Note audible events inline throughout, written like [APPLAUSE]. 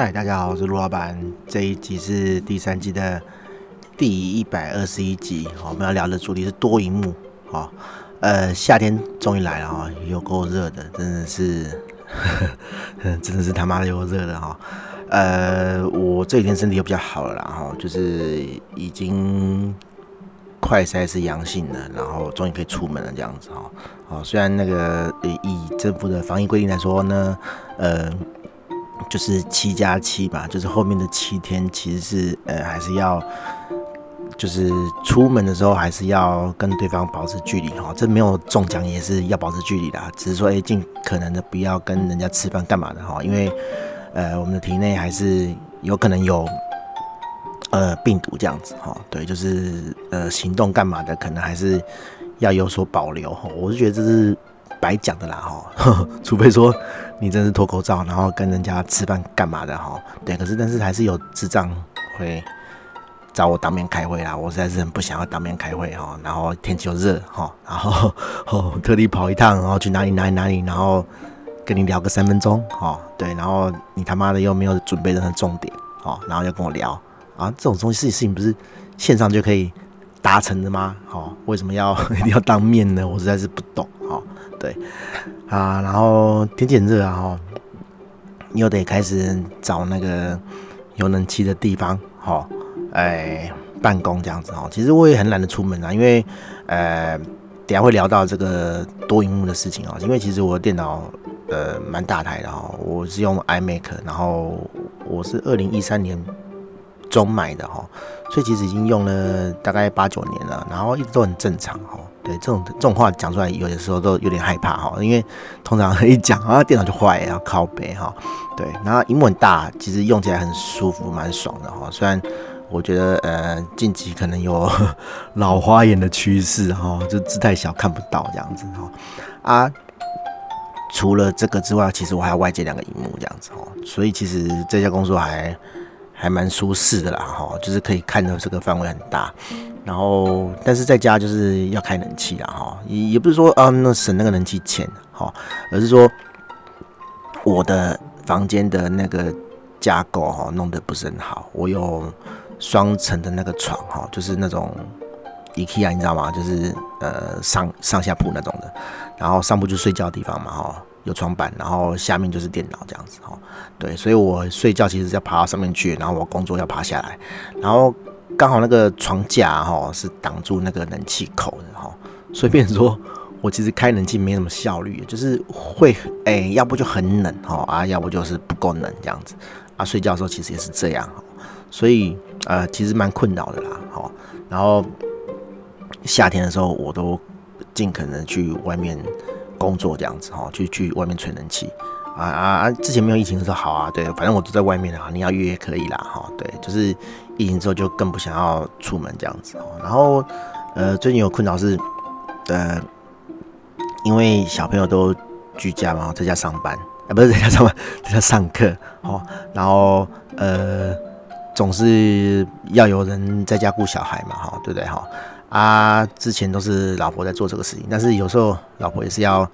嗨，大家好，我是陆老板。这一集是第三季的第一百二十一集。我们要聊的主题是多萤幕。好，呃，夏天终于来了哈，有够热的，真的是，[LAUGHS] 真的是他妈的有够热的哈。呃，我这几天身体又比较好了啦，哈，就是已经快筛是阳性了，然后终于可以出门了，这样子哈。好，虽然那个以政府的防疫规定来说呢，呃。就是七加七吧，就是后面的七天其实是呃还是要，就是出门的时候还是要跟对方保持距离哈，这没有中奖也是要保持距离的，只是说哎尽可能的不要跟人家吃饭干嘛的哈，因为呃我们的体内还是有可能有呃病毒这样子哈，对，就是呃行动干嘛的可能还是要有所保留哈，我是觉得这是。白讲的啦哈，[LAUGHS] 除非说你真是脱口罩，然后跟人家吃饭干嘛的哈，对，可是但是还是有智障会找我当面开会啦，我实在是很不想要当面开会哈，然后天气又热哈，然后 [LAUGHS] 哦特地跑一趟，然后去哪里哪里哪里，然后跟你聊个三分钟哈，对，然后你他妈的又没有准备任何重点哦，然后又跟我聊啊，这种东西事情不是线上就可以达成的吗？哦，为什么要 [LAUGHS] 一定要当面呢？我实在是不懂。对，啊，然后天气很热啊，哈，又得开始找那个有冷气的地方，哈，哎，办公这样子哦。其实我也很懒得出门啊，因为，呃，等下会聊到这个多荧幕的事情啊。因为其实我的电脑，呃，蛮大台的哈，我是用 iMac，然后我是二零一三年中买的哈，所以其实已经用了大概八九年了，然后一直都很正常哈。对，这种这种话讲出来，有的时候都有点害怕哈，因为通常一讲啊，电脑就坏，然后靠背哈。对，然后萤幕很大，其实用起来很舒服，蛮爽的哈。虽然我觉得呃，近期可能有 [LAUGHS] 老花眼的趋势哈，就字太小看不到这样子哈。啊，除了这个之外，其实我还要外接两个萤幕这样子哦，所以其实这家工作还还蛮舒适的啦哈，就是可以看到这个范围很大。然后，但是在家就是要开冷气啦，哈，也也不是说啊，那省那个冷气钱，哈，而是说我的房间的那个架构哈，弄得不是很好。我有双层的那个床，哈，就是那种 IKEA，你知道吗？就是呃上上下铺那种的。然后上铺就睡觉的地方嘛，哈，有床板，然后下面就是电脑这样子，哈，对，所以我睡觉其实是要爬到上面去，然后我工作要爬下来，然后。刚好那个床架哈是挡住那个冷气口的哈，所以变成说我其实开冷气没什么效率，就是会哎、要不就很冷哈啊，要不就是不够冷这样子啊。睡觉的时候其实也是这样，所以呃其实蛮困扰的啦哈。然后夏天的时候我都尽可能去外面工作这样子哈，去去外面吹冷气啊啊啊！之前没有疫情的时候好啊，对，反正我都在外面啊，你要约也可以啦哈，对，就是。疫情之后就更不想要出门这样子哦，然后呃最近有困扰是呃因为小朋友都居家嘛，在家上班啊不是在家上班，[LAUGHS] 在家上课哦，然后呃总是要有人在家顾小孩嘛哈，对不对哈啊之前都是老婆在做这个事情，但是有时候老婆也是要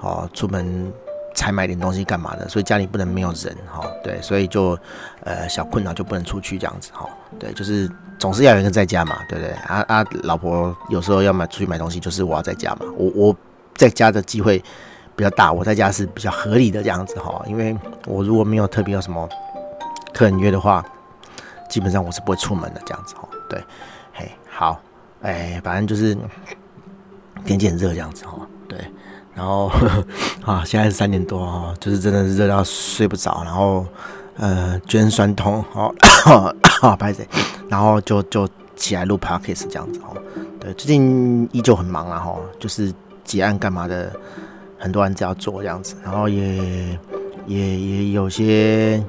哦出门。才买点东西干嘛的，所以家里不能没有人哈，对，所以就呃小困扰就不能出去这样子哈，对，就是总是要有一个在家嘛，对不对？啊啊，老婆有时候要买出去买东西，就是我要在家嘛，我我在家的机会比较大，我在家是比较合理的这样子哈，因为我如果没有特别有什么客人约的话，基本上我是不会出门的这样子哈，对，嘿，好，哎，反正就是天气很热这样子哈，对。然后呵呵 [LAUGHS] 啊，现在是三点多哦，就是真的是热到睡不着，然后呃，肩酸痛哦，啊，[COUGHS] 拍谢，然后就就起来录 podcast 这样子哦。对，最近依旧很忙啊哈，就是结案干嘛的，很多案子要做这样子，然后也也也有些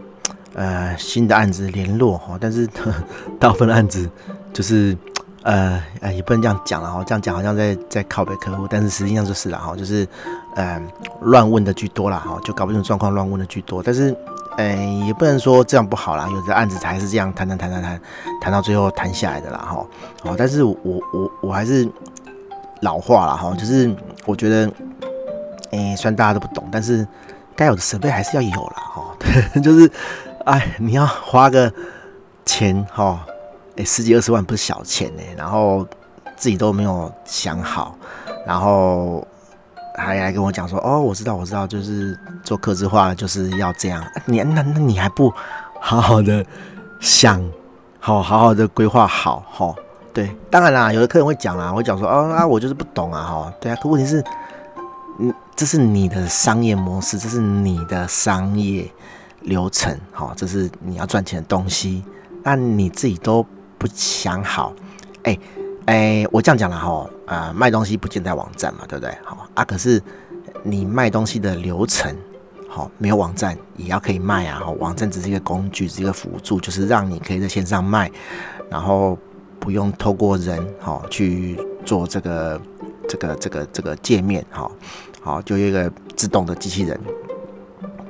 呃新的案子联络哈，但是 [LAUGHS] 大部分案子就是。呃，呃，也不能这样讲了哈，这样讲好像在在拷贝客户，但是实际上就是了哈，就是呃乱问的居多啦哈，就搞不清楚状况乱问的居多，但是呃也不能说这样不好啦，有的案子才是这样谈谈谈谈谈谈到最后谈下来的啦哈，哦，但是我我我还是老话了哈，就是我觉得，哎，虽然大家都不懂，但是该有的设备还是要有了哈，[LAUGHS] 就是哎，你要花个钱哈，十几二十万不是小钱呢，然后自己都没有想好，然后还来跟我讲说，哦，我知道，我知道，就是做客制化就是要这样。你那那你还不好好的想，好好好的规划好哈？对，当然啦，有的客人会讲啦，会讲说，哦啊，我就是不懂啊哈。对啊，可问题是，嗯，这是你的商业模式，这是你的商业。流程，好，这是你要赚钱的东西，那你自己都不想好，哎、欸、哎、我这样讲了哈，啊，卖东西不建在网站嘛，对不对？好啊，可是你卖东西的流程，好，没有网站也要可以卖啊，网站只是一个工具，是一个辅助，就是让你可以在线上卖，然后不用透过人，好去做这个这个这个这个界面，好，好，就一个自动的机器人。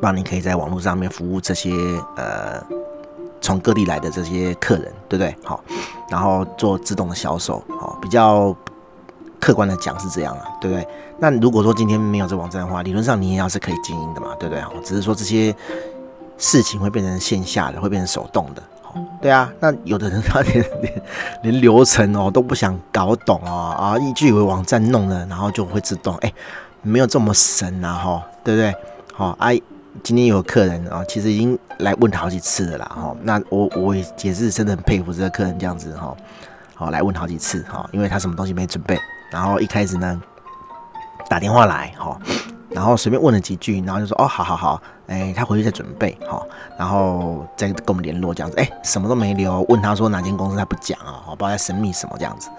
帮你可以在网络上面服务这些呃从各地来的这些客人，对不对？好，然后做自动的销售，好，比较客观的讲是这样啊，对不对？那如果说今天没有这网站的话，理论上你也要是可以经营的嘛，对不对？好，只是说这些事情会变成线下的，会变成手动的，好，对啊。那有的人他连连连流程哦都不想搞懂哦啊，一句以为网站弄了，然后就会自动，哎，没有这么神啊，哈，对不对？好，哎。今天有客人啊，其实已经来问好几次了啦，哈。那我我也也是真的很佩服这个客人这样子哈，好来问好几次哈，因为他什么东西没准备，然后一开始呢打电话来哈，然后随便问了几句，然后就说哦，好好好，哎，他回去再准备哈，然后再跟我们联络这样子，哎，什么都没留，问他说哪间公司他不讲啊，不知道在神秘什么这样子，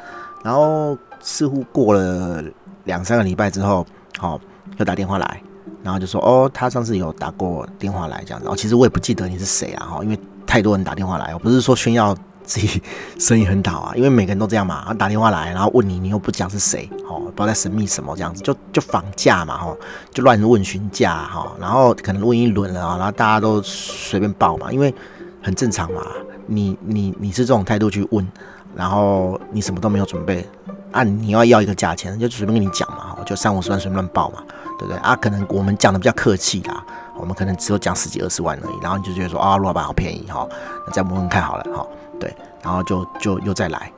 然后似乎过了两三个礼拜之后，好又打电话来。然后就说哦，他上次有打过电话来这样子哦，其实我也不记得你是谁啊哈，因为太多人打电话来，我不是说炫耀自己生意很好啊，因为每个人都这样嘛，打电话来然后问你，你又不讲是谁，哦，不知道在神秘什么这样子，就就房价嘛哈，就乱问询价哈，然后可能问一轮了啊，然后大家都随便报嘛，因为很正常嘛，你你你是这种态度去问，然后你什么都没有准备。啊，你要要一个价钱，就随便跟你讲嘛，就三五十万随便乱报嘛，对不对？啊，可能我们讲的比较客气啦，我们可能只有讲十几二十万而已，然后你就觉得说啊，陆老板好便宜哈，那再问问看好了哈，对，然后就就又再来，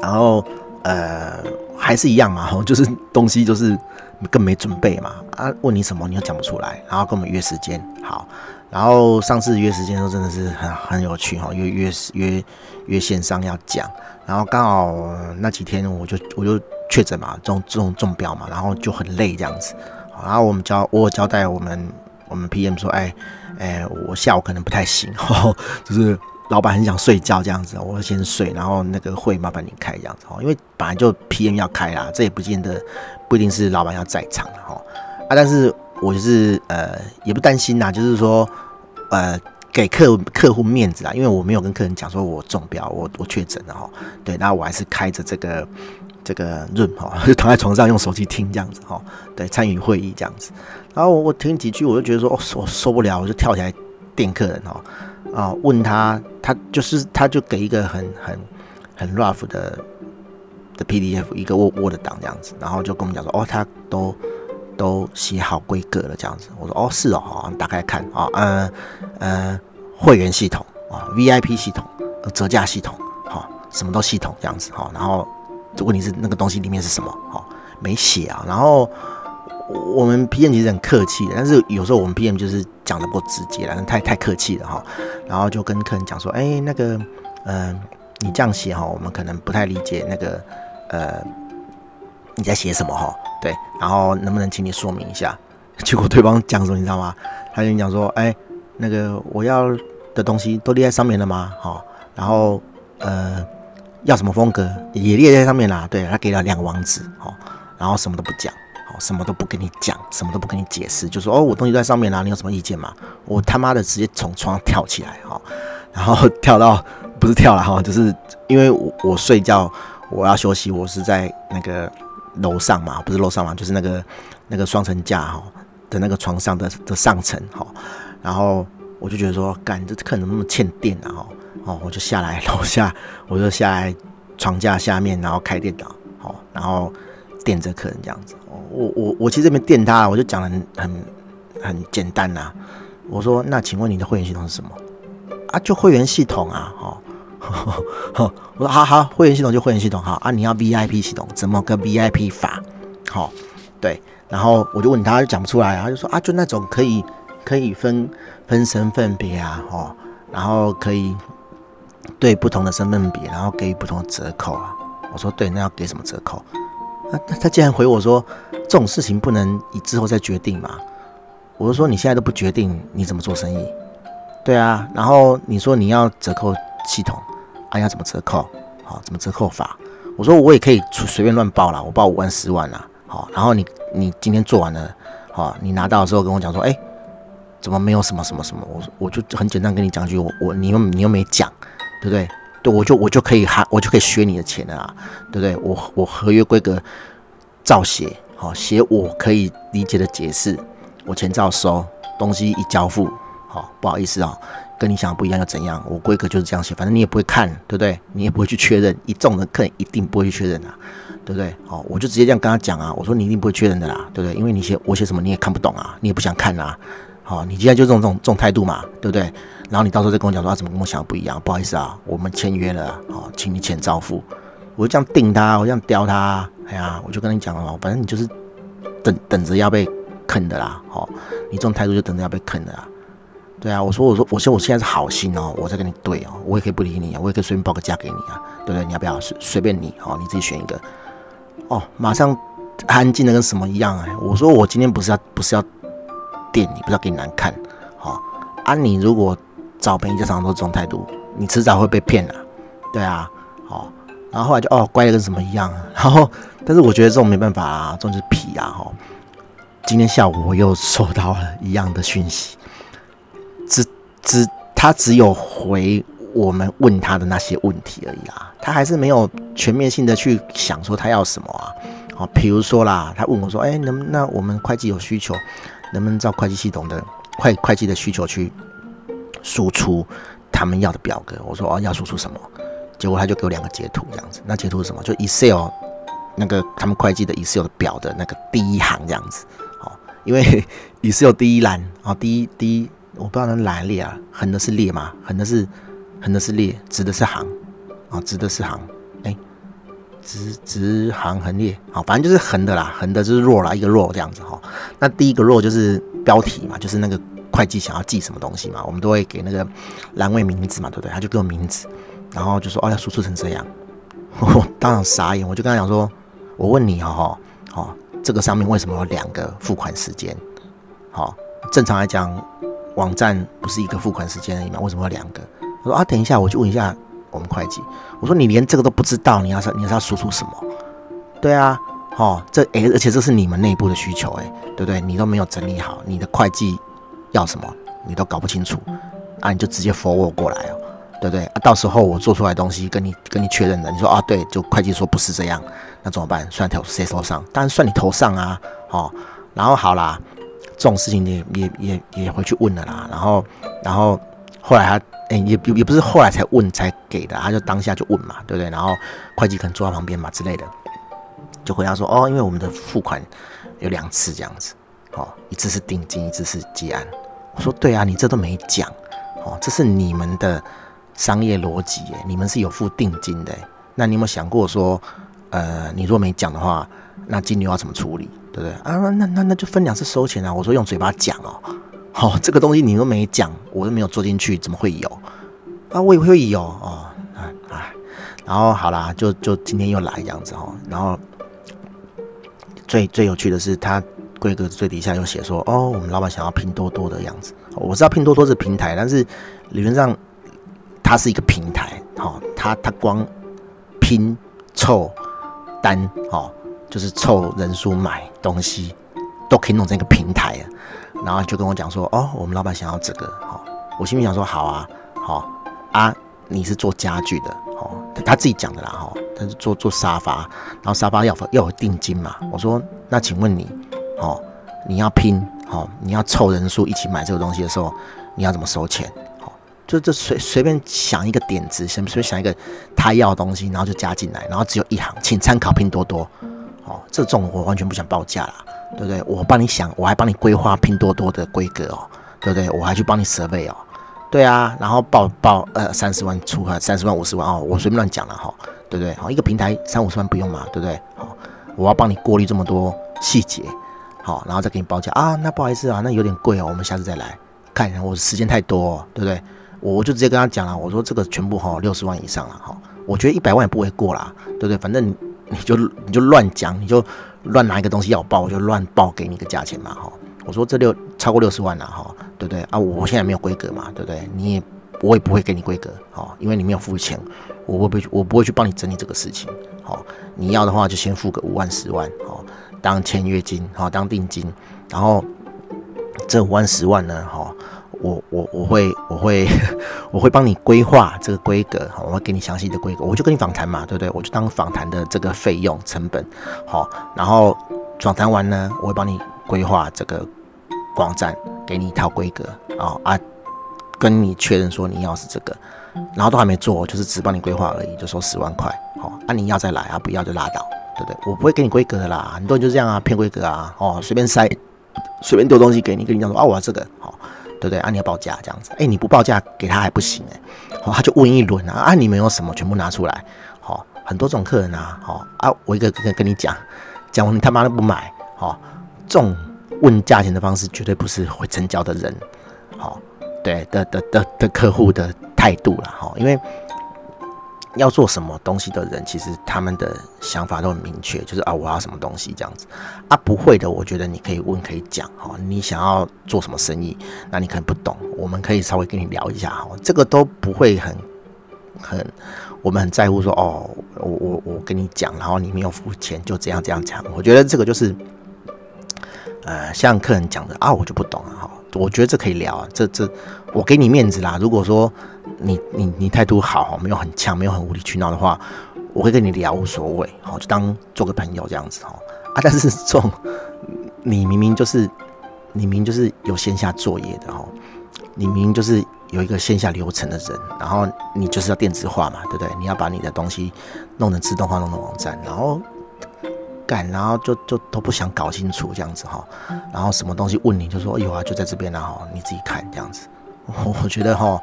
然后呃还是一样嘛，就是东西就是更没准备嘛，啊，问你什么你又讲不出来，然后跟我们约时间好。然后上次约时间的时候真的是很很有趣哈，约约约约线上要讲，然后刚好那几天我就我就确诊嘛，中中中标嘛，然后就很累这样子，然后我们交我交代我们我们 PM 说，哎哎，我下午可能不太行，[LAUGHS] 就是老板很想睡觉这样子，我先睡，然后那个会麻烦你开这样子，因为本来就 PM 要开啦，这也不见得不一定是老板要在场哈，啊，但是。我就是呃，也不担心呐，就是说，呃，给客客户面子啊，因为我没有跟客人讲说我中标，我我确诊了哈，对，那我还是开着这个这个润哈，[LAUGHS] 就躺在床上用手机听这样子哈，对，参与会议这样子，然后我我听几句，我就觉得说，哦，我受不了，我就跳起来电客人哈，啊，问他，他就是他就给一个很很很 rough 的的 PDF 一个 Word Word 档这样子，然后就跟我们讲说，哦，他都。都写好规格了，这样子。我说哦，是哦，打开看啊，嗯、嗯、会员系统啊、，VIP 系统，折价系统，好、什么都系统这样子哈、然后问题是那个东西里面是什么？哈、哦，没写啊。然后我们 PM 其实很客气的，但是有时候我们 PM 就是讲的不直接了，太太客气了哈、然后就跟客人讲说，哎，那个，嗯、你这样写哈，我们可能不太理解那个，呃。你在写什么哈？对，然后能不能请你说明一下？[LAUGHS] 结果对方讲什么你知道吗？他就讲说，哎，那个我要的东西都列在上面了吗？好，然后呃，要什么风格也列在上面啦。对，他给了两个网址，哦，然后什么都不讲，好，什么都不跟你讲，什么都不跟你解释，就说哦，我东西在上面啦，你有什么意见吗？我他妈的直接从床上跳起来哈，然后跳到不是跳了哈，就是因为我我睡觉我要休息，我是在那个。楼上嘛，不是楼上嘛，就是那个那个双层架哈的那个床上的的上层哈，然后我就觉得说，干这客人怎么那么欠电啊哈，哦，我就下来楼下，我就下来床架下面，然后开电脑，好，然后电着客人这样子，我我我其实没电他，我就讲的很很很简单呐，我说那请问你的会员系统是什么？啊，就会员系统啊，哦，[LAUGHS] 我说好好，会员系统就会员系统，好啊，你要 VIP 系统，怎么个 VIP 法？好、对，然后我就问他，就讲不出来啊，他就说啊，就那种可以可以分分身份别啊，哦，然后可以对不同的身份比，然后给予不同的折扣啊。我说对，那要给什么折扣？那他竟然回我说，这种事情不能以之后再决定嘛？我就说你现在都不决定，你怎么做生意？对啊，然后你说你要折扣系统，啊要怎么折扣？好，怎么折扣法？我说我也可以随便乱报啦，我报五万、十万啦。好，然后你你今天做完了，好，你拿到的时候跟我讲说，哎，怎么没有什么什么什么？我我就很简单跟你讲句，我我你又你又没讲，对不对？对，我就我就可以哈，我就可以削你的钱了啊，对不对？我我合约规格照写，好写我可以理解的解释，我钱照收，东西一交付。好，不好意思啊、跟你想的不一样又怎样？我规格就是这样写，反正你也不会看，对不对？你也不会去确认，一众的客人一定不会去确认啊，对不对？好，我就直接这样跟他讲啊，我说你一定不会确认的啦，对不对？因为你写我写什么你也看不懂啊，你也不想看啊，好，你现在就这种这种这种态度嘛，对不对？然后你到时候再跟我讲说啊，怎么跟我想的不一样？不好意思啊，我们签约了，好，请你签照付。我就这样定他，我这样刁他，哎呀，我就跟你讲了，反正你就是等等着要被坑的啦，好，你这种态度就等着要被坑的啦。对啊，我说我说我说我现在是好心哦，我在跟你对哦，我也可以不理你，我也可以随便报个价给你啊，对不对？你要不要随随便你哦，你自己选一个哦，马上安静的跟什么一样哎！我说我今天不是要不是要电你，不是要给你难看，好、啊，你如果找别人家常常都这种态度，你迟早会被骗的，对啊，好、然后后来就哦乖的跟什么一样，[LAUGHS] 然后但是我觉得这种没办法啊，这种就是皮啊哈、今天下午我又收到了一样的讯息。只只他只有回我们问他的那些问题而已啦，他还是没有全面性的去想说他要什么啊？好，比如说啦，他问我说：“哎，能那我们会计有需求，能不能照会计系统的会会计的需求去输出他们要的表格？”我说：“哦，要输出什么？”结果他就给我两个截图这样子。那截图是什么？就 Excel 那个他们会计的 Excel 表的那个第一行这样子。哦，因为 [LAUGHS] Excel 第一栏啊，第一第一。我不知道那栏列啊，横的是列嘛，横的是横的是列，直的是行啊，直的是行，哎、直直行横列，好，反正就是横的啦，横的就是 row 啦，一个弱这样子哈。那第一个弱就是标题嘛，就是那个会计想要记什么东西嘛，我们都会给那个栏位名字嘛，对不对？他就给我名字，然后就说哦，要输出成这样，[LAUGHS] 我当场傻眼，我就跟他讲说，我问你哈，哈，这个上面为什么有两个付款时间？好，正常来讲。网站不是一个付款时间而已嘛？为什么要两个？我说啊，等一下，我去问一下我们会计。我说你连这个都不知道，你要是你要要输出什么？对啊，哦，这诶、而且这是你们内部的需求，诶，对不对？你都没有整理好，你的会计要什么，你都搞不清楚，啊，你就直接 forward 过来哦，对不对？啊，到时候我做出来的东西跟你跟你确认的，你说啊，对，就会计说不是这样，那怎么办？算头谁头上？当然算你头上啊，哦，然后好啦。这种事情也也也也回去问了啦，然后然后后来他哎、也也也不是后来才问才给的，他就当下就问嘛，对不对？然后会计可能坐在旁边嘛之类的，就回答说哦，因为我们的付款有两次这样子，哦，一次是定金，一次是结案。我说对啊，你这都没讲，哦，这是你们的商业逻辑耶，你们是有付定金的，那你有没有想过说，呃，你若没讲的话，那金牛要怎么处理？对不对啊？那那那就分两次收钱啊！我说用嘴巴讲哦，好、哦，这个东西你都没讲，我都没有做进去，怎么会有啊？我也会有哦，啊啊，然后好啦，就就今天又来这样子哦，然后最最有趣的是，他规格最底下又写说，哦，我们老板想要拼多多的样子。我知道拼多多是平台，但是理论上它是一个平台，好、哦，它它光拼凑单，好、哦。就是凑人数买东西，都可以弄成一个平台，然后就跟我讲说，哦，我们老板想要这个，哦，我心里想说，好啊，好、哦、啊，你是做家具的，哦，他自己讲的啦，哈、哦，他是做做沙发，然后沙发要要有定金嘛，我说，那请问你，哦，你要拼，哦，你要凑人数一起买这个东西的时候，你要怎么收钱？哦，就就随随便想一个点子，随随便想一个他要的东西，然后就加进来，然后只有一行，请参考拼多多。哦，这种我完全不想报价啦，对不对？我帮你想，我还帮你规划拼多多的规格哦，对不对？我还去帮你设备哦，对啊，然后报报呃三十万出和三十万五十万哦，我随便乱讲了哈，对不对？好，一个平台三五十万不用嘛，对不对？好，我要帮你过滤这么多细节，好，然后再给你报价啊，那不好意思啊，那有点贵哦，我们下次再来看一下，我时间太多，对不对？我我就直接跟他讲了，我说这个全部哈六十万以上了哈，我觉得一百万也不会过啦，对不对？反正你你就你就乱讲，你就乱拿一个东西要报，我就乱报给你个价钱嘛哈。我说这六超过六十万了哈，对不对啊？我现在没有规格嘛，对不对？你也我也不会给你规格哈，因为你没有付钱，我会不会我不会去帮你整理这个事情。好，你要的话就先付个五万十万好，当签约金好，当定金，然后这五万十万呢哈。我我我会我会 [LAUGHS] 我会帮你规划这个规格，好，我会给你详细的规格，我就跟你访谈嘛，对不对？我就当访谈的这个费用成本，好，然后访谈完呢，我会帮你规划这个网站，给你一套规格，啊啊，跟你确认说你要是这个，然后都还没做，就是只帮你规划而已，就收十万块，好，啊你要再来啊，不要就拉倒，对不对？我不会给你规格的啦，很多人就这样啊，骗规格啊，哦，随便塞，随便丢东西给你，跟你讲说啊，我要这个，好。对不对？啊，你要报价这样子，哎，你不报价给他还不行哎，好，他就问一轮啊，啊，你们有什么全部拿出来，好，很多种客人啊，好啊，我一个个跟你讲，讲完你他妈都不买，好，这种问价钱的方式绝对不是会成交的人，好，对的的的的客户的态度了，哈，因为。要做什么东西的人，其实他们的想法都很明确，就是啊，我要什么东西这样子啊。不会的，我觉得你可以问，可以讲哈。你想要做什么生意？那你可能不懂，我们可以稍微跟你聊一下哈。这个都不会很很，我们很在乎说哦，我我我跟你讲，然后你没有付钱，就这样这样讲。我觉得这个就是呃，像客人讲的啊，我就不懂了哈。我觉得这可以聊啊，这这我给你面子啦。如果说你你你态度好，没有很呛，没有很无理取闹的话，我会跟你聊无所谓，好，就当做个朋友这样子哈啊。但是这种你明明就是你明明就是有线下作业的哈，你明明就是有一个线下流程的人，然后你就是要电子化嘛，对不对？你要把你的东西弄成自动化，弄成网站，然后。干然后就就都不想搞清楚这样子哈，然后什么东西问你就说有啊，就在这边啊哈，你自己看这样子。[LAUGHS] 我我觉得哈，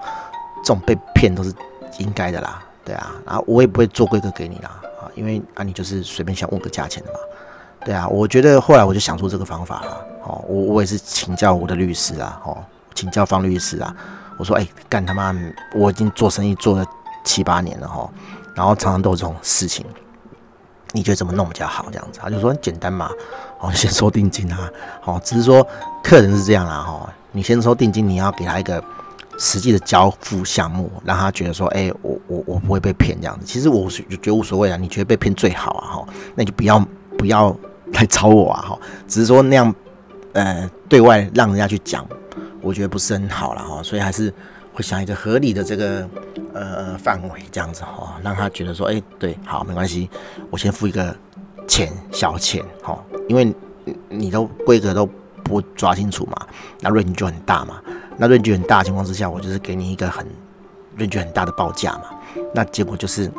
这种被骗都是应该的啦，对啊，然后我也不会做规格给你啦啊，因为啊你就是随便想问个价钱的嘛，对啊，我觉得后来我就想出这个方法了，哦，我我也是请教我的律师啊，哦，请教方律师啊，我说哎干他妈，我已经做生意做了七八年了哈，然后常常都有这种事情。你觉得怎么弄比较好？这样子，他就说很简单嘛，哦，先收定金啊，好，只是说客人是这样啦，哈，你先收定金，你要给他一个实际的交付项目，让他觉得说，哎，我我我不会被骗这样子。其实我是觉得无所谓啊，你觉得被骗最好啊，哈，那你就不要不要来找我啊，哈，只是说那样，呃，对外让人家去讲，我觉得不是很好了，哈，所以还是会想一个合理的这个。呃，范围这样子哈，让他觉得说，哎、对，好，没关系，我先付一个钱，小钱哈，因为你都规格都不抓清楚嘛，那润就很大嘛，那 range 很大的情况之下，我就是给你一个很 range 很大的报价嘛，那结果就是，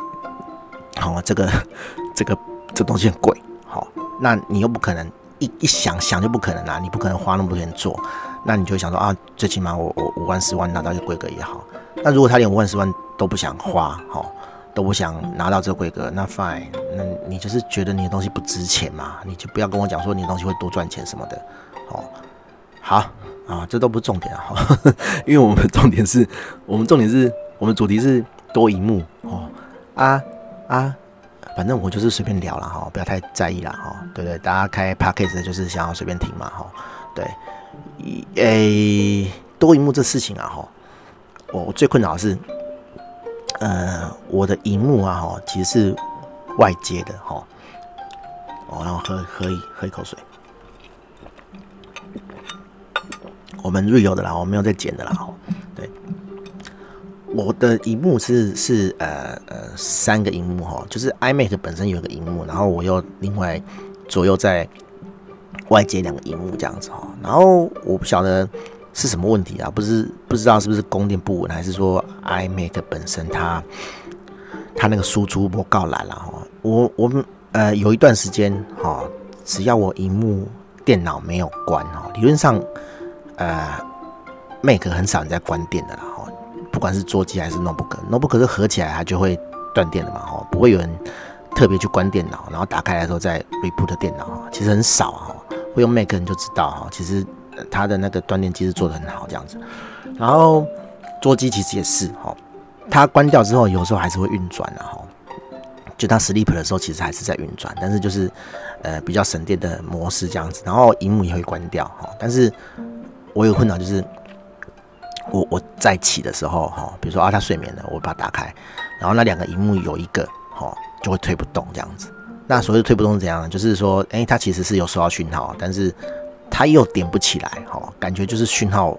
好，这个 [LAUGHS] 这个这东西很贵，好，那你又不可能一一想想就不可能啊，你不可能花那么多钱做，那你就想说啊，最起码我我五万十万拿到一个规格也好。那如果他连五万十万都不想花，哈，都不想拿到这个规格，那 fine，那你就是觉得你的东西不值钱嘛？你就不要跟我讲说你的东西会多赚钱什么的，哦，好啊，这都不是重点啊，[LAUGHS] 因为我们重点是我们重点是我们主题是多萤幕哦，啊啊，反正我就是随便聊了哈，不要太在意了哈，对对？大家开 podcast 就是想要随便听嘛，哈，对，诶，多萤幕这事情啊，哈。我最困扰的是，呃，我的荧幕啊，哈，其实是外接的，哈。哦，然后喝喝一喝一口水。我们 real 的啦，我没有在剪的啦，哈。对，我的荧幕是是呃呃三个荧幕哈，就是 iMac 本身有一个荧幕，然后我又另外左右在外接两个荧幕这样子哈。然后我不晓得。是什么问题啊？不是不知道是不是供电不稳，还是说 iMac 本身它它那个输出不够蓝了哈？我我们呃有一段时间哈，只要我荧幕电脑没有关哈，理论上呃 Mac 很少人在关电的啦，哈，不管是桌机还是 Notebook，Notebook 是合起来它就会断电的嘛，哈，不会有人特别去关电脑，然后打开来的时候再 reboot 电脑，其实很少哈，会用 Mac 你就知道哈，其实它的那个断电机是做得很好这样子，然后桌机其实也是哈，它关掉之后有时候还是会运转的哈。就它 sleep 的时候，其实还是在运转，但是就是，呃，比较省电的模式这样子，然后荧幕也会关掉哈。但是我有困扰，就是我我在起的时候哈，比如说啊，他睡眠了，我把它打开，然后那两个荧幕有一个哈就会推不动这样子。那所谓推不动是怎样呢？就是说，哎，它其实是有收到讯号，但是它又点不起来哈，感觉就是讯号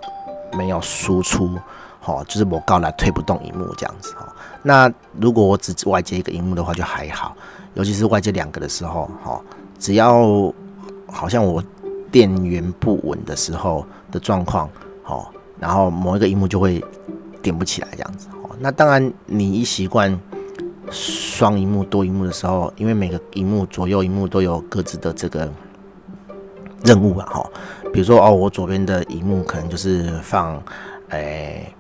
没有输出。好，就是我告来推不动荧幕这样子哈。那如果我只外接一个荧幕的话就还好，尤其是外接两个的时候，哈，只要好像我电源不稳的时候的状况，好，然后某一个荧幕就会点不起来这样子。那当然，你一习惯双荧幕多荧幕的时候，因为每个荧幕左右荧幕都有各自的这个任务啊，哈。比如说哦，我左边的荧幕可能就是放，诶、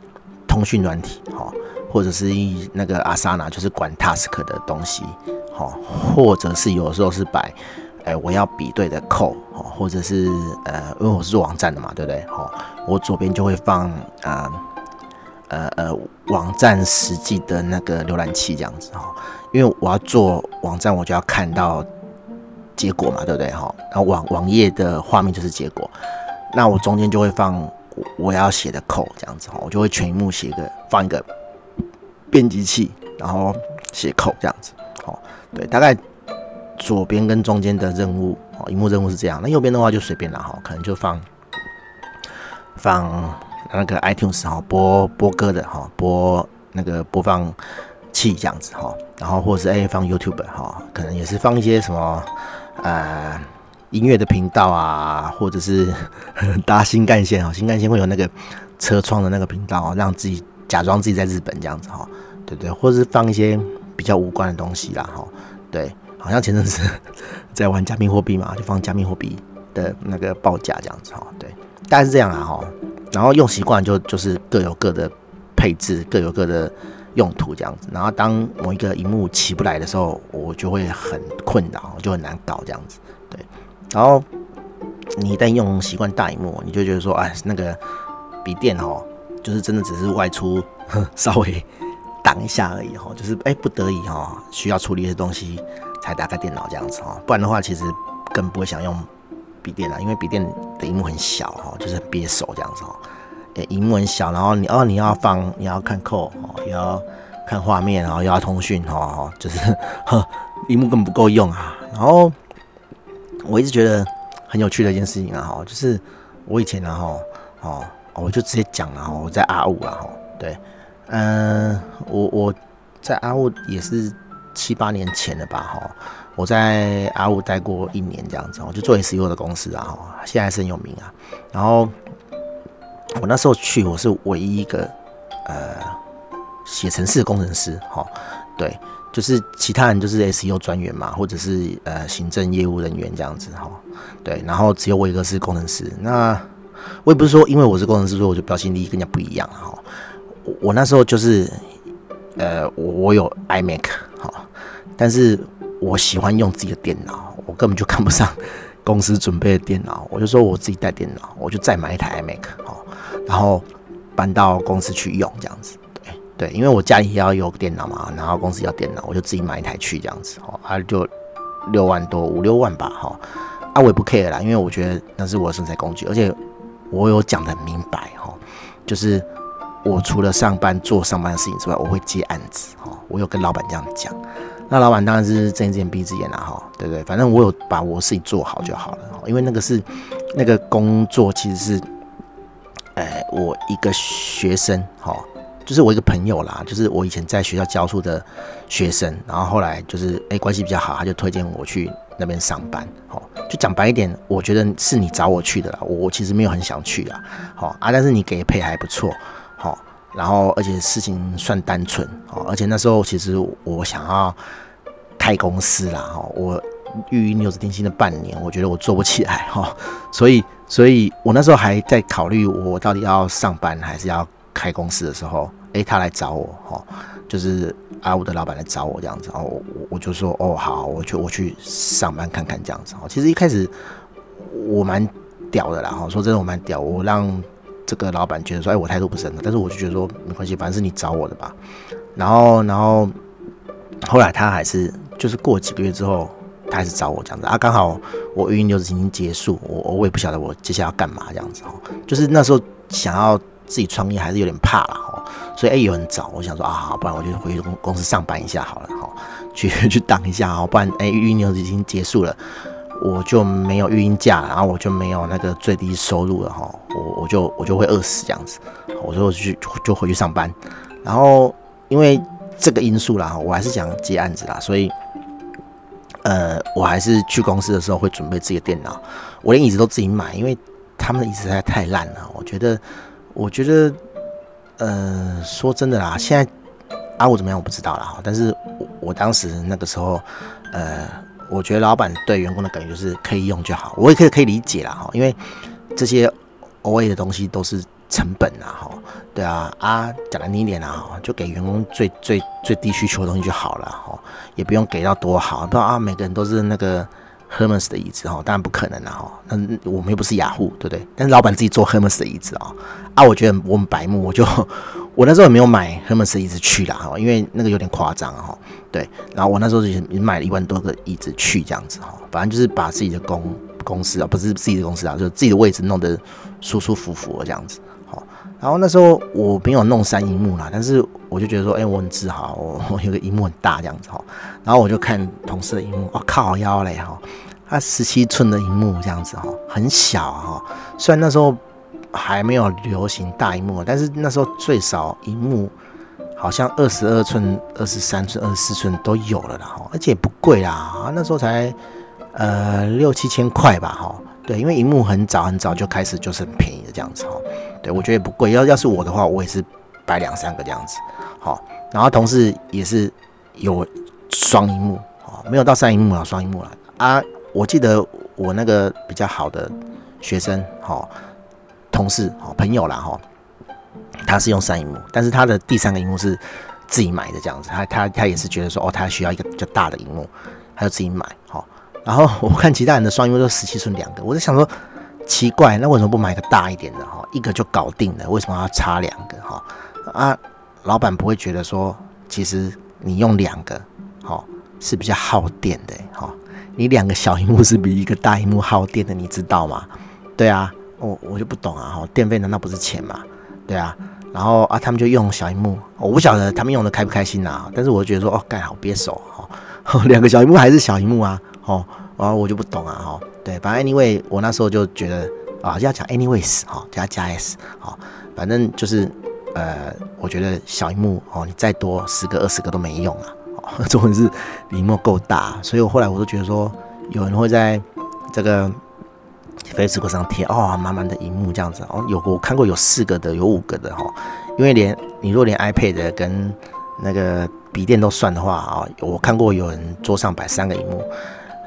通讯软体，哈，或者是一那个 Asana，就是管 task 的东西，哈，或者是有时候是摆，哎，我要比对的 code，哈，或者是呃，因为我是做网站的嘛，对不对？哈，我左边就会放啊，呃呃，网站实际的那个浏览器这样子，哈，因为我要做网站，我就要看到结果嘛，对不对？哈，然后网网页的画面就是结果，那我中间就会放。我要写的口这样子哈，我就会全萤幕写一个，放一个编辑器，然后写口这样子，好，对，大概左边跟中间的任务，哦，萤幕任务是这样，那右边的话就随便了哈，可能就放放那个 iTunes 哈，播播歌的哈，播那个播放器这样子哈，然后或者是哎放 YouTube 哈，可能也是放一些什么呃。音乐的频道啊，或者是 [LAUGHS] 搭新干线啊，新干线会有那个车窗的那个频道，让自己假装自己在日本这样子哈，对对，或者是放一些比较无关的东西啦哈，对，好像前阵子 [LAUGHS] 在玩加密货币嘛，就放加密货币的那个报价这样子哈，对，大概是这样啊哈，然后用习惯就就是各有各的配置，各有各的用途这样子，然后当某一个荧幕起不来的时候，我就会很困扰，就很难搞这样子，对。然后你一旦用习惯大萤幕，你就觉得说，哎，那个笔电哦，就是真的只是外出 [LAUGHS] 稍微挡一下而已哈，就是哎不得已哈，需要处理一些东西才打开电脑这样子哈，不然的话其实更不会想用笔电了，因为笔电的萤幕很小哈，就是很憋手这样子哈，诶，萤幕很小，然后你哦你要放你要看扣哦，也要看画面，然后又要通讯哈，就是呵，萤幕根本不够用啊，然后。我一直觉得很有趣的一件事情啊，哈，就是我以前然后哦，我就直接讲了哈，我在阿五啊，哈，对，嗯，我我在阿五也是七八年前了吧，哈，我在阿五待过一年这样子，我就做 SEO 的公司啊，哈，现在是很有名啊。然后我那时候去，我是唯一一个呃写程式的工程师，哈，对。就是其他人就是 SEO 专员嘛，或者是呃行政业务人员这样子哈，对，然后只有我一个是工程师。那我也不是说因为我是工程师，所以我就标新立异跟人家不一样哈。我我那时候就是呃我我有 iMac 哈，但是我喜欢用自己的电脑，我根本就看不上公司准备的电脑，我就说我自己带电脑，我就再买一台 iMac 哈，然后搬到公司去用这样子。对对，因为我家里也要有电脑嘛，然后公司要电脑，我就自己买一台去这样子哦，啊就六万多五六万吧哈，啊我也不 care 啦，因为我觉得那是我的生财工具，而且我有讲得很明白哈，就是我除了上班做上班的事情之外，我会接案子哈，我有跟老板这样讲，那老板当然是睁一只眼闭一只眼啦哈，对对？反正我有把我的事情做好就好了，因为那个是那个工作其实是，哎我一个学生哈。就是我一个朋友啦，就是我以前在学校教书的学生，然后后来就是哎、关系比较好，他就推荐我去那边上班。好，就讲白一点，我觉得是你找我去的啦，我我其实没有很想去啦。好啊，但是你给配还不错，好，然后而且事情算单纯，好，而且那时候其实我想要开公司啦，哈，我育婴留职停薪的半年，我觉得我做不起来哈，[LAUGHS] 所以所以我那时候还在考虑我到底要上班还是要开公司的时候，诶，他来找我哈，就是阿五的老板来找我这样子，然后我我就说哦好，我去我去上班看看这样子哦，其实一开始我蛮屌的啦哈，说真的我蛮屌，我让这个老板觉得说哎我态度不是很好，但是我就觉得说没关系，反正是你找我的吧，然后然后。后来他还是就是过几个月之后，他还是找我这样子。啊，刚好我育婴留职已经结束，我我也不晓得我接下来要干嘛这样子哦，就是那时候想要自己创业还是有点怕了哦，所以哎有人找我想说啊，不然我就回去公公司上班一下好了哈，去去挡一下哦，不然哎育婴留职已经结束了，我就没有育婴假，然后我就没有那个最低收入了哈，我我就我就会饿死这样子，我说我去就回去上班，然后因为。这个因素啦，我还是想接案子啦，所以，呃，我还是去公司的时候会准备自己的电脑，我连椅子都自己买，因为他们的椅子实在太烂了。我觉得，我觉得，呃，说真的啦，现在阿五怎么样我不知道啦，但是我我当时那个时候，呃，我觉得老板对员工的感觉就是可以用就好，我也可以可以理解啦哈，因为这些 OA 的东西都是。成本啊，哈，对啊，啊，讲难听一点啊，就给员工最最最低需求的东西就好了，哈，也不用给到多好，不知道啊，每个人都是那个 Hermes 的椅子，哈，当然不可能了，哈，那我们又不是雅虎，对不对？但是老板自己做 Hermes 的椅子啊，啊，我觉得我们白目，我就 [LAUGHS] 我那时候也没有买 Hermes 的椅子去了，哈，因为那个有点夸张，哈，对，然后我那时候也买了一万多个椅子去，这样子，哈，反正就是把自己的公公司啊，不是自己的公司啊，就是自己的位置弄得舒舒服服的这样子。然后那时候我没有弄三荧幕啦，但是我就觉得说，哎、我很自豪，[LAUGHS] 我有个荧幕很大这样子哈。然后我就看同事的荧幕，我、哦、靠腰嘞哈，它十七寸的荧幕这样子哈，很小哈。虽然那时候还没有流行大荧幕，但是那时候最少荧幕好像二十二寸、二十三寸、二十四寸都有了啦哈，而且也不贵啦，那时候才呃六七千块吧哈。对，因为荧幕很早很早就开始就是很便宜的这样子哈。对，我觉得也不贵。要要是我的话，我也是摆两三个这样子。好，然后同事也是有双荧幕，哦，没有到三荧幕啊，双荧幕了啊。我记得我那个比较好的学生，好，同事，好朋友啦，哈，他是用三荧幕，但是他的第三个荧幕是自己买的这样子。他他他也是觉得说，哦，他需要一个比较大的荧幕，他就自己买。好，然后我看其他人的双荧幕都十七寸两个，我在想说。奇怪，那为什么不买个大一点的哈？一个就搞定了，为什么要插两个哈？啊，老板不会觉得说，其实你用两个，哈，是比较耗电的哈。你两个小荧幕是比一个大荧幕耗电的，你知道吗？对啊，我我就不懂啊哈，电费难道不是钱吗？对啊，然后啊，他们就用小荧幕，我不晓得他们用的开不开心呐，但是我觉得说，哦，盖好憋手哈，[LAUGHS] 两个小荧幕还是小荧幕啊，哦，然后我就不懂啊哈。对，反正 anyway，我那时候就觉得啊，要讲 anyways 哈，加加 s 好，反正就是呃，我觉得小荧幕哦，你再多十个二十个都没用啊，哦，[LAUGHS] 重点是荧幕够大，所以我后来我都觉得说，有人会在这个 Facebook 上贴哦，满满的荧幕这样子哦，有我看过有四个的，有五个的哈，因为连你若连 iPad 跟那个笔电都算的话啊，我看过有人桌上摆三个荧幕。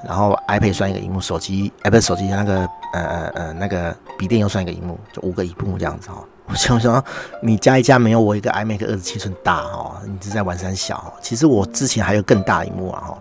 然后 iPad 算一个荧幕，手机 iPad 手机那个呃呃呃那个笔电又算一个荧幕，就五个荧幕这样子哈。[LAUGHS] 我想说，你加一加没有我一个 iMac 二十七寸大哈，你是在玩三小。其实我之前还有更大荧幕啊哈，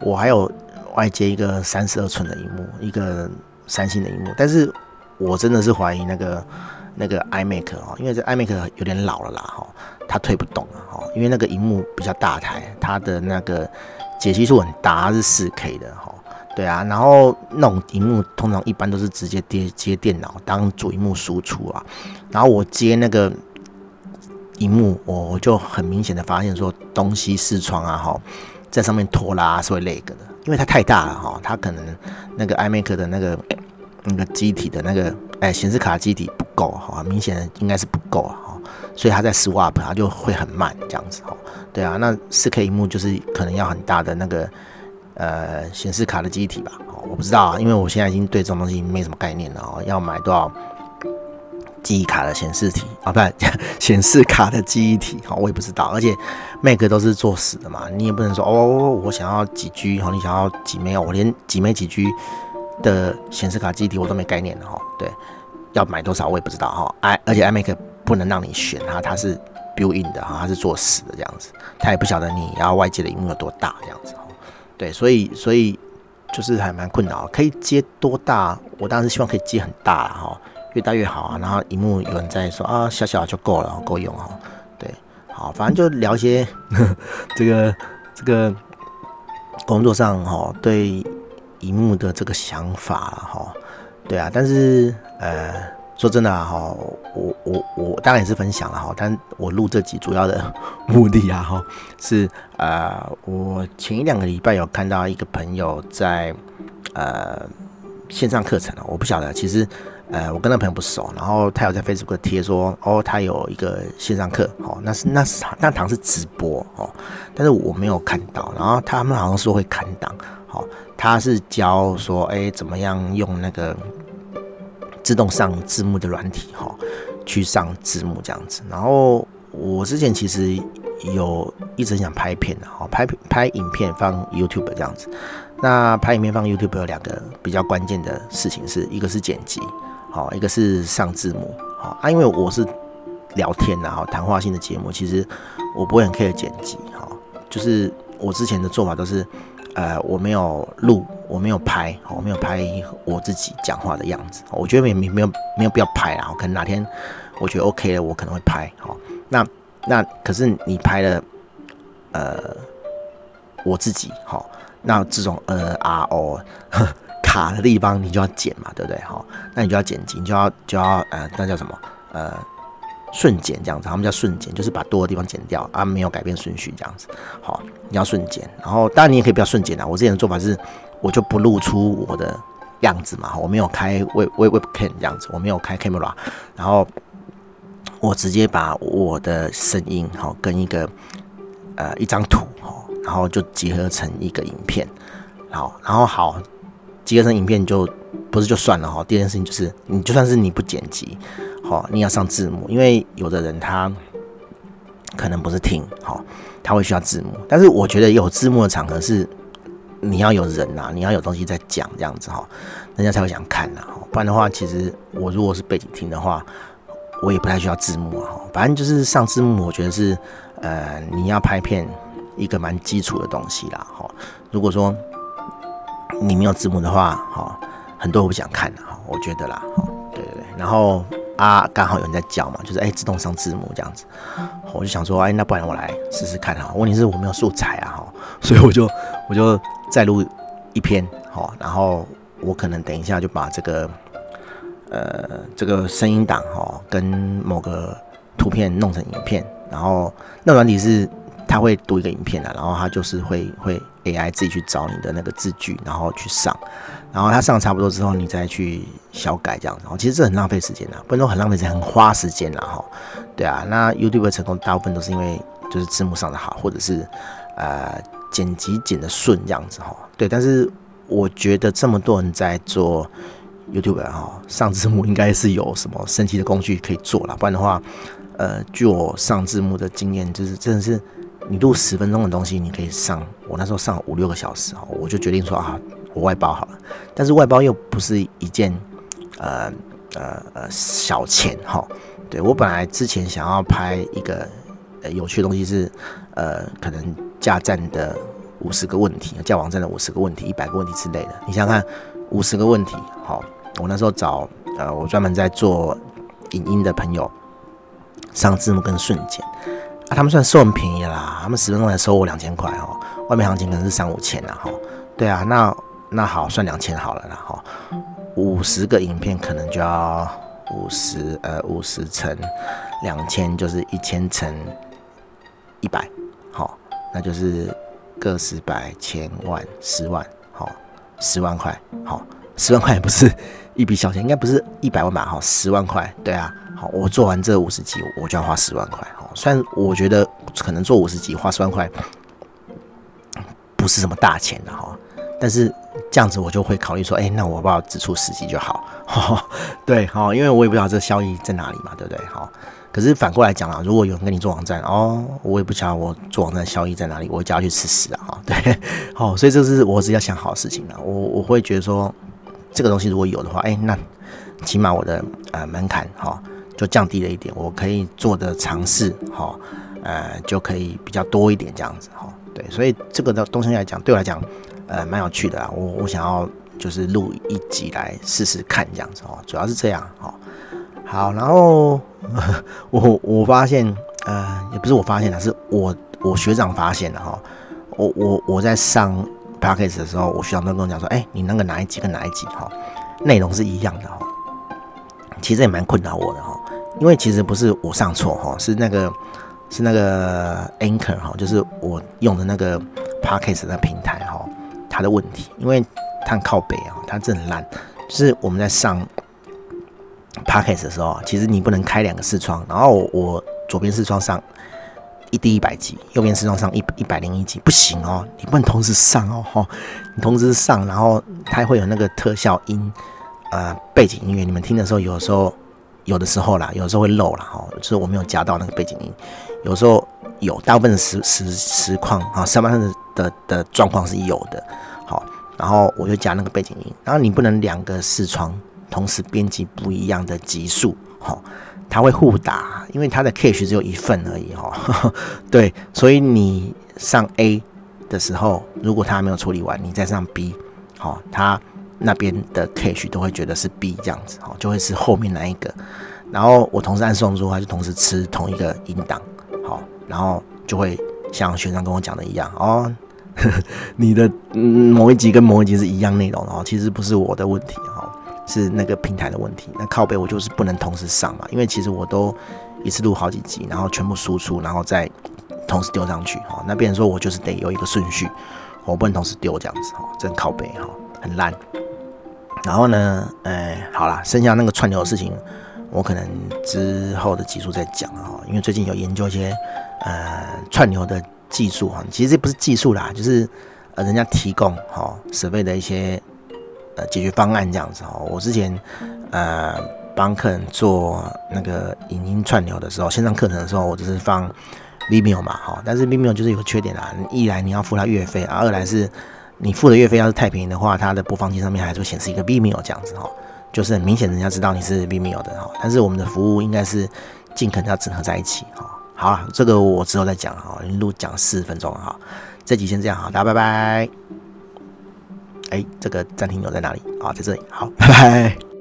我还有外接一个三十二寸的荧幕，一个三星的荧幕。但是我真的是怀疑那个那个 iMac 啊，因为这 iMac 有点老了啦哈，它推不动啊哈，因为那个荧幕比较大台，它的那个。解析度很大，是四 K 的哈，对啊，然后那种荧幕通常一般都是直接接接电脑当主荧幕输出啊，然后我接那个荧幕，我就很明显的发现说东西视窗啊哈，在上面拖拉是会那个的，因为它太大了哈，它可能那个 iMac 的那个那个机体的那个哎显示卡机体不够哈，明显的应该是不够啊。所以它在 swap，它就会很慢这样子哈。对啊，那四 K 萤幕就是可能要很大的那个呃显示卡的机体吧。哦我不知道啊，因为我现在已经对这种东西没什么概念了哦。要买多少记忆卡的显示体啊，不是 [LAUGHS] 显示卡的记忆体，好，我也不知道。而且 Mac 都是做死的嘛，你也不能说哦，我想要几 G，好，你想要几枚哦，我连几枚几 G 的显示卡记忆体我都没概念的哈。对，要买多少我也不知道哈。i 而且 iMac 不能让你选它，它是 built-in 的哈，它是做死的这样子，它也不晓得你要外界的萤幕有多大这样子。对，所以所以就是还蛮困扰，可以接多大？我当然是希望可以接很大哈。越大越好啊，然后荧幕有人在说啊，小小就够了，够用哈。对，好，反正就聊一些呵呵这个这个工作上哈，对荧幕的这个想法哈。对啊，但是呃，说真的哈，我我我当然也是分享了哈，但我录这集主要的目的啊哈，是呃，我前一两个礼拜有看到一个朋友在呃线上课程，我不晓得其实。呃，我跟那朋友不熟，然后他有在 Facebook 贴说，哦，他有一个线上课，哦，那是那是那堂是直播，哦，但是我没有看到，然后他们好像说会砍档，哦，他是教说，哎，怎么样用那个自动上字幕的软体，哈，去上字幕这样子，然后我之前其实有一直想拍片的，哈，拍拍影片放 YouTube 这样子，那拍影片放 YouTube 有两个比较关键的事情，是一个是剪辑。好，一个是上字幕，好啊，因为我是聊天然后谈话性的节目，其实我不会很 care 剪辑，哈，就是我之前的做法都是，呃，我没有录，我没有拍，我没有拍我自己讲话的样子，我觉得没没没有没有必要拍啊，可能哪天我觉得 OK 了，我可能会拍，好，那那可是你拍了，呃，我自己，好，那这种呃 RO。[LAUGHS] 卡的地方你就要剪嘛，对不对？好，那你就要剪辑，你就要就要呃，那叫什么？呃，顺剪这样子，他们叫顺剪，就是把多的地方剪掉啊，没有改变顺序这样子。好，你要顺剪，然后当然你也可以不要顺剪啊。我之前的做法是，我就不露出我的样子嘛，我没有开 web web webcam 这样子，我没有开 camera，然后我直接把我的声音好跟一个呃一张图哈，然后就结合成一个影片，好，然后好。结合成影片就不是就算了哈。第二件事情就是，你就算是你不剪辑，好，你要上字幕，因为有的人他可能不是听，好，他会需要字幕。但是我觉得有字幕的场合是你要有人呐，你要有东西在讲这样子哈，人家才会想看呐。不然的话，其实我如果是背景听的话，我也不太需要字幕啊。反正就是上字幕，我觉得是呃你要拍片一个蛮基础的东西啦。哈，如果说。你没有字幕的话，哈，很多人不想看的哈，我觉得啦，对对对，然后啊，刚好有人在叫嘛，就是哎，自动上字幕这样子，我就想说，哎，那不然我来试试看哈。问题是我没有素材啊，哈，所以我就我就再录一篇，哈，然后我可能等一下就把这个呃这个声音档哈跟某个图片弄成影片，然后那软体是他会读一个影片的，然后他就是会会。AI 自己去找你的那个字句，然后去上，然后他上差不多之后，你再去小改这样子。然后其实这很浪费时间的，不能说很浪费时间，很花时间了哈。对啊，那 YouTube 成功大部分都是因为就是字幕上的好，或者是呃剪辑剪的顺这样子哈。对，但是我觉得这么多人在做 YouTube 哈，上字幕应该是有什么神奇的工具可以做了，不然的话，呃，据我上字幕的经验，就是真的是。你录十分钟的东西，你可以上。我那时候上五六个小时哦，我就决定说啊，我外包好了。但是外包又不是一件呃呃呃小钱哈。对，我本来之前想要拍一个呃有趣的东西是呃可能架站的五十个问题，架网站的五十个问题，一百个问题之类的。你想想看，五十个问题，好，我那时候找呃我专门在做影音的朋友上字幕跟瞬间。他们算收很便宜啦，他们十分钟才收我两千块哦，外面行情可能是三五千啦哈。对啊，那那好，算两千好了啦哈。五十个影片可能就要五十呃五十乘两千就是一千乘一百，好，那就是个十百千万十万，好，十万块，好，十万块也不是一笔小钱，应该不是一百万吧？哈，十万块，对啊。好，我做完这五十集，我就要花十万块。哈，虽然我觉得可能做五十集花十万块不是什么大钱的哈，但是这样子我就会考虑说，哎、那我不要只出十集就好，[LAUGHS] 对，好，因为我也不知道这效益在哪里嘛，对不对？好，可是反过来讲啊，如果有人跟你做网站，哦，我也不晓得我做网站效益在哪里，我就要去吃屎啊，哈，对，[LAUGHS] 好，所以这是我只要想好的事情了，我我会觉得说，这个东西如果有的话，哎、欸，那起码我的呃门槛哈就降低了一点，我可以做的尝试哈，呃，就可以比较多一点这样子哈。对，所以这个的东西来讲，对我来讲，呃，蛮有趣的啊。我我想要就是录一集来试试看这样子哦，主要是这样哦。好，然后 [LAUGHS] 我我发现，呃，也不是我发现的，是我我学长发现的哈。我我我在上 Podcast 的时候，我学长都跟我讲说，哎，你那个哪一集跟哪一集哈，内容是一样的哈。其实也蛮困扰我的哈，因为其实不是我上错哈，是那个。是那个 Anchor 哈，就是我用的那个 Podcast 的平台哈，它的问题，因为它很靠北啊，它真的很烂。就是我们在上 Podcast 的时候，其实你不能开两个视窗，然后我左边视窗上一第一百集，右边视窗上一一百零一集，不行哦，你不能同时上哦，哈，你同时上，然后它会有那个特效音，呃，背景音乐，你们听的时候，有时候。有的时候啦，有时候会漏啦。哈，就是我没有加到那个背景音，有时候有，大部分的实实实况啊，上半身的的的状况是有的，好，然后我就加那个背景音，然后你不能两个视窗同时编辑不一样的集数，好，他会互打，因为他的 cache 只有一份而已，哈，[LAUGHS] 对，所以你上 A 的时候，如果他还没有处理完，你再上 B，好，他。那边的 cache 都会觉得是 B 这样子，哦，就会是后面那一个。然后我同时按送出，他就同时吃同一个音档，好，然后就会像学长跟我讲的一样，哦，[LAUGHS] 你的某一集跟某一集是一样内容，哦，其实不是我的问题，哈，是那个平台的问题。那靠背我就是不能同时上嘛，因为其实我都一次录好几集，然后全部输出，然后再同时丢上去，哈，那变成说我就是得有一个顺序，我不能同时丢这样子，哈，真靠背，哈，很烂。然后呢，哎，好啦，剩下那个串流的事情，我可能之后的集数再讲啊。因为最近有研究一些呃串流的技术哈，其实这不是技术啦，就是呃人家提供哈设备的一些呃解决方案这样子哦。我之前呃帮客人做那个影音串流的时候，线上课程的时候，我就是放 Vimeo 嘛哈，但是 Vimeo 就是有个缺点啦，一来你要付他月费啊，二来是。你付的月费要是太便宜的话，它的播放器上面还是会显示一个 Vimeo 这样子哈，就是很明显人家知道你是 Vimeo 的哈。但是我们的服务应该是尽可能要整合在一起哈。好了，这个我之后再讲哈，一路讲四十分钟哈，这集先这样哈，大家拜拜。哎，这个暂停钮在哪里？啊，在这里。好，拜拜。